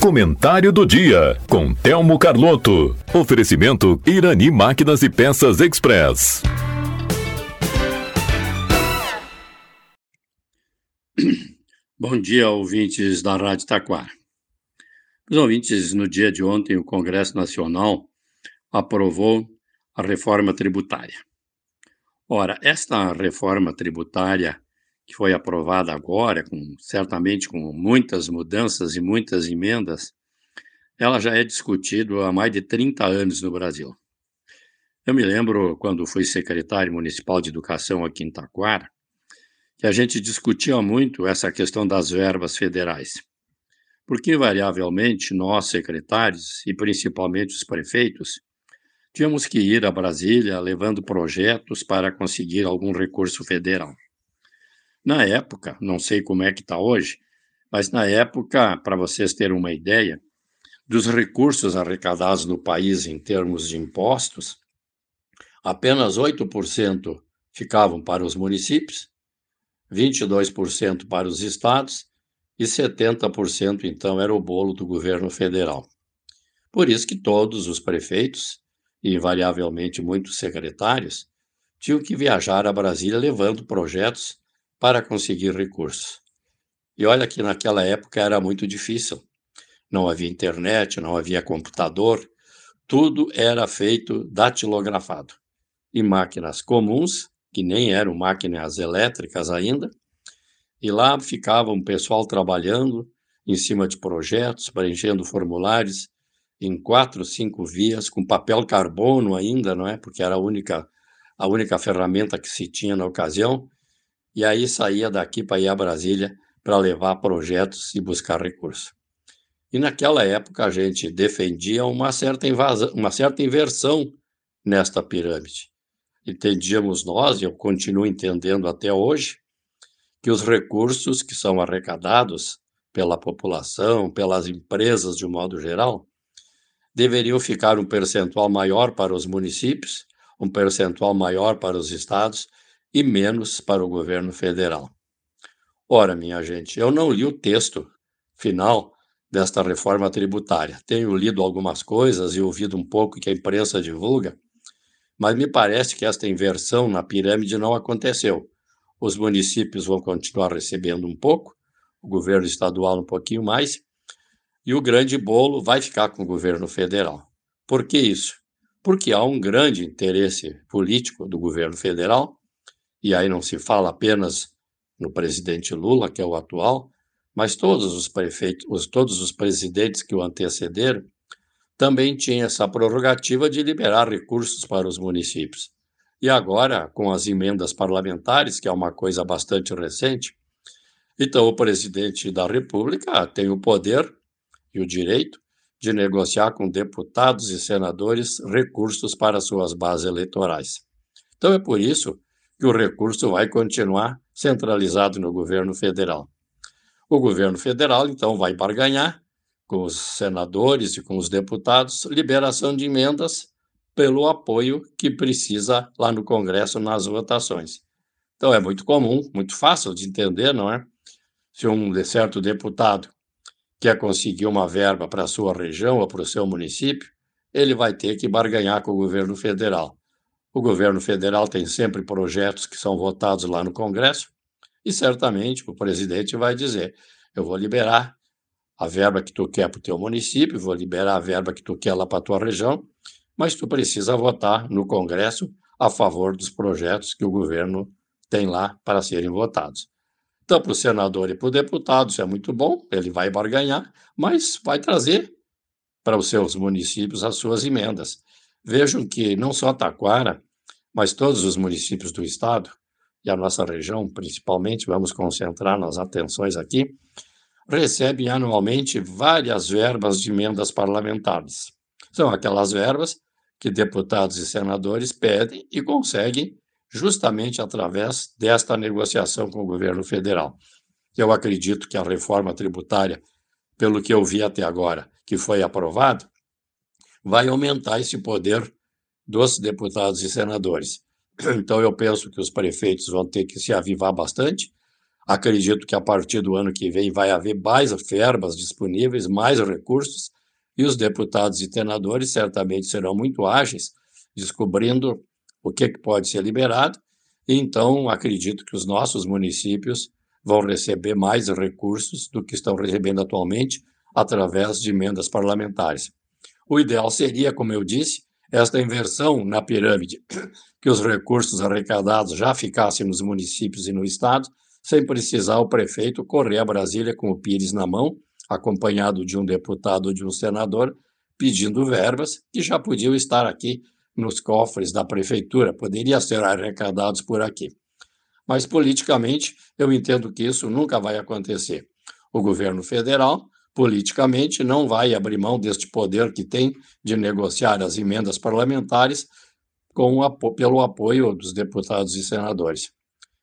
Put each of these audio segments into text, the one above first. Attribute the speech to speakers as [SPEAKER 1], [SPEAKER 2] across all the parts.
[SPEAKER 1] Comentário do dia com Telmo Carlotto. Oferecimento Irani Máquinas e Peças Express.
[SPEAKER 2] Bom dia, ouvintes da Rádio Taquara. Os ouvintes, no dia de ontem, o Congresso Nacional aprovou a reforma tributária. Ora, esta reforma tributária que foi aprovada agora, com, certamente com muitas mudanças e muitas emendas, ela já é discutida há mais de 30 anos no Brasil. Eu me lembro, quando fui secretário municipal de educação aqui em Taquara, que a gente discutia muito essa questão das verbas federais. Porque, invariavelmente, nós, secretários, e principalmente os prefeitos, tínhamos que ir a Brasília levando projetos para conseguir algum recurso federal. Na época, não sei como é que está hoje, mas na época, para vocês terem uma ideia, dos recursos arrecadados no país em termos de impostos, apenas 8% ficavam para os municípios, 22% para os estados e 70% então era o bolo do governo federal. Por isso que todos os prefeitos, e invariavelmente muitos secretários, tinham que viajar a Brasília levando projetos para conseguir recursos. E olha que naquela época era muito difícil. Não havia internet, não havia computador, tudo era feito datilografado. E máquinas comuns, que nem eram máquinas elétricas ainda, e lá ficava um pessoal trabalhando em cima de projetos, preenchendo formulários em quatro, cinco vias, com papel carbono ainda, não é? Porque era a única, a única ferramenta que se tinha na ocasião, e aí saía daqui para ir a Brasília para levar projetos e buscar recursos. E naquela época a gente defendia uma certa, invasão, uma certa inversão nesta pirâmide. Entendíamos nós, e eu continuo entendendo até hoje, que os recursos que são arrecadados pela população, pelas empresas de um modo geral, deveriam ficar um percentual maior para os municípios, um percentual maior para os estados e menos para o governo federal. Ora, minha gente, eu não li o texto final desta reforma tributária. Tenho lido algumas coisas e ouvido um pouco que a imprensa divulga, mas me parece que esta inversão na pirâmide não aconteceu. Os municípios vão continuar recebendo um pouco, o governo estadual um pouquinho mais, e o grande bolo vai ficar com o governo federal. Por que isso? Porque há um grande interesse político do governo federal e aí não se fala apenas no presidente Lula, que é o atual, mas todos os prefeitos, todos os presidentes que o antecederam, também tinham essa prerrogativa de liberar recursos para os municípios. E agora, com as emendas parlamentares, que é uma coisa bastante recente, então o presidente da República tem o poder e o direito de negociar com deputados e senadores recursos para suas bases eleitorais. Então é por isso que o recurso vai continuar centralizado no governo federal. O governo federal, então, vai barganhar com os senadores e com os deputados liberação de emendas pelo apoio que precisa lá no Congresso nas votações. Então, é muito comum, muito fácil de entender, não é? Se um certo deputado quer conseguir uma verba para a sua região ou para o seu município, ele vai ter que barganhar com o governo federal. O governo federal tem sempre projetos que são votados lá no Congresso e certamente o presidente vai dizer: eu vou liberar a verba que tu quer para o teu município, vou liberar a verba que tu quer lá para a tua região, mas tu precisa votar no Congresso a favor dos projetos que o governo tem lá para serem votados. Então, para o senador e para o deputado, isso é muito bom, ele vai barganhar, mas vai trazer para os seus municípios as suas emendas. Vejam que não só Taquara, mas todos os municípios do estado, e a nossa região principalmente, vamos concentrar nas atenções aqui, recebem anualmente várias verbas de emendas parlamentares. São aquelas verbas que deputados e senadores pedem e conseguem justamente através desta negociação com o governo federal. Eu acredito que a reforma tributária, pelo que eu vi até agora, que foi aprovado, vai aumentar esse poder dos deputados e senadores. Então, eu penso que os prefeitos vão ter que se avivar bastante, Acredito que a partir do ano que vem vai haver mais verbas disponíveis, mais recursos, e os deputados e senadores certamente serão muito ágeis, descobrindo o que, que pode ser liberado, e então acredito que os nossos municípios vão receber mais recursos do que estão recebendo atualmente através de emendas parlamentares. O ideal seria, como eu disse, esta inversão na pirâmide, que os recursos arrecadados já ficassem nos municípios e no Estado, sem precisar o prefeito correr a Brasília com o Pires na mão, acompanhado de um deputado ou de um senador, pedindo verbas que já podiam estar aqui nos cofres da prefeitura, poderiam ser arrecadados por aqui. Mas politicamente, eu entendo que isso nunca vai acontecer. O governo federal, politicamente, não vai abrir mão deste poder que tem de negociar as emendas parlamentares com o, pelo apoio dos deputados e senadores.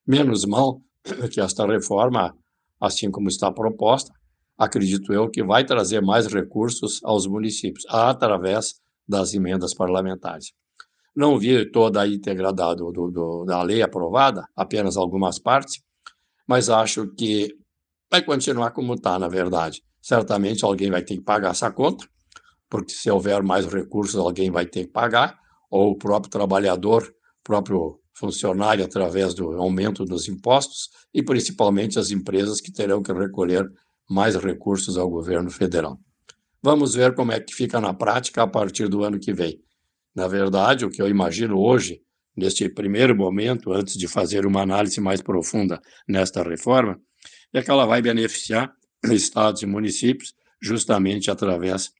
[SPEAKER 2] Menos mal que esta reforma, assim como está proposta, acredito eu que vai trazer mais recursos aos municípios através das emendas parlamentares. Não vi toda a íntegra da, do, do, da lei aprovada, apenas algumas partes, mas acho que vai continuar como está, na verdade. Certamente alguém vai ter que pagar essa conta, porque se houver mais recursos, alguém vai ter que pagar, ou o próprio trabalhador, próprio funcionário, através do aumento dos impostos, e principalmente as empresas que terão que recolher mais recursos ao governo federal. Vamos ver como é que fica na prática a partir do ano que vem. Na verdade, o que eu imagino hoje, neste primeiro momento, antes de fazer uma análise mais profunda nesta reforma, é que ela vai beneficiar estados e municípios justamente através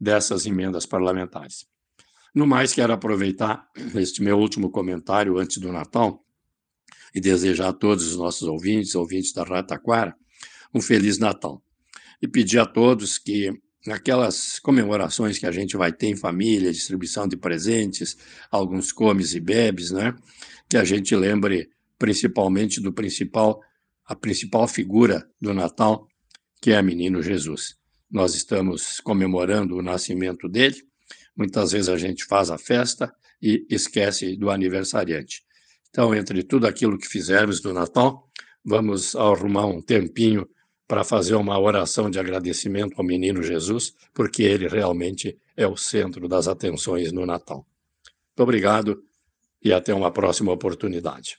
[SPEAKER 2] dessas emendas parlamentares. No mais, quero aproveitar este meu último comentário antes do Natal e desejar a todos os nossos ouvintes, ouvintes da Rádio Taquara, um Feliz Natal. E pedir a todos que aquelas comemorações que a gente vai ter em família, distribuição de presentes, alguns comes e bebes, né? Que a gente lembre principalmente do principal, a principal figura do Natal, que é menino Jesus. Nós estamos comemorando o nascimento dele. Muitas vezes a gente faz a festa e esquece do aniversariante. Então, entre tudo aquilo que fizermos do Natal, vamos arrumar um tempinho para fazer uma oração de agradecimento ao menino Jesus, porque ele realmente é o centro das atenções no Natal. Muito obrigado e até uma próxima oportunidade.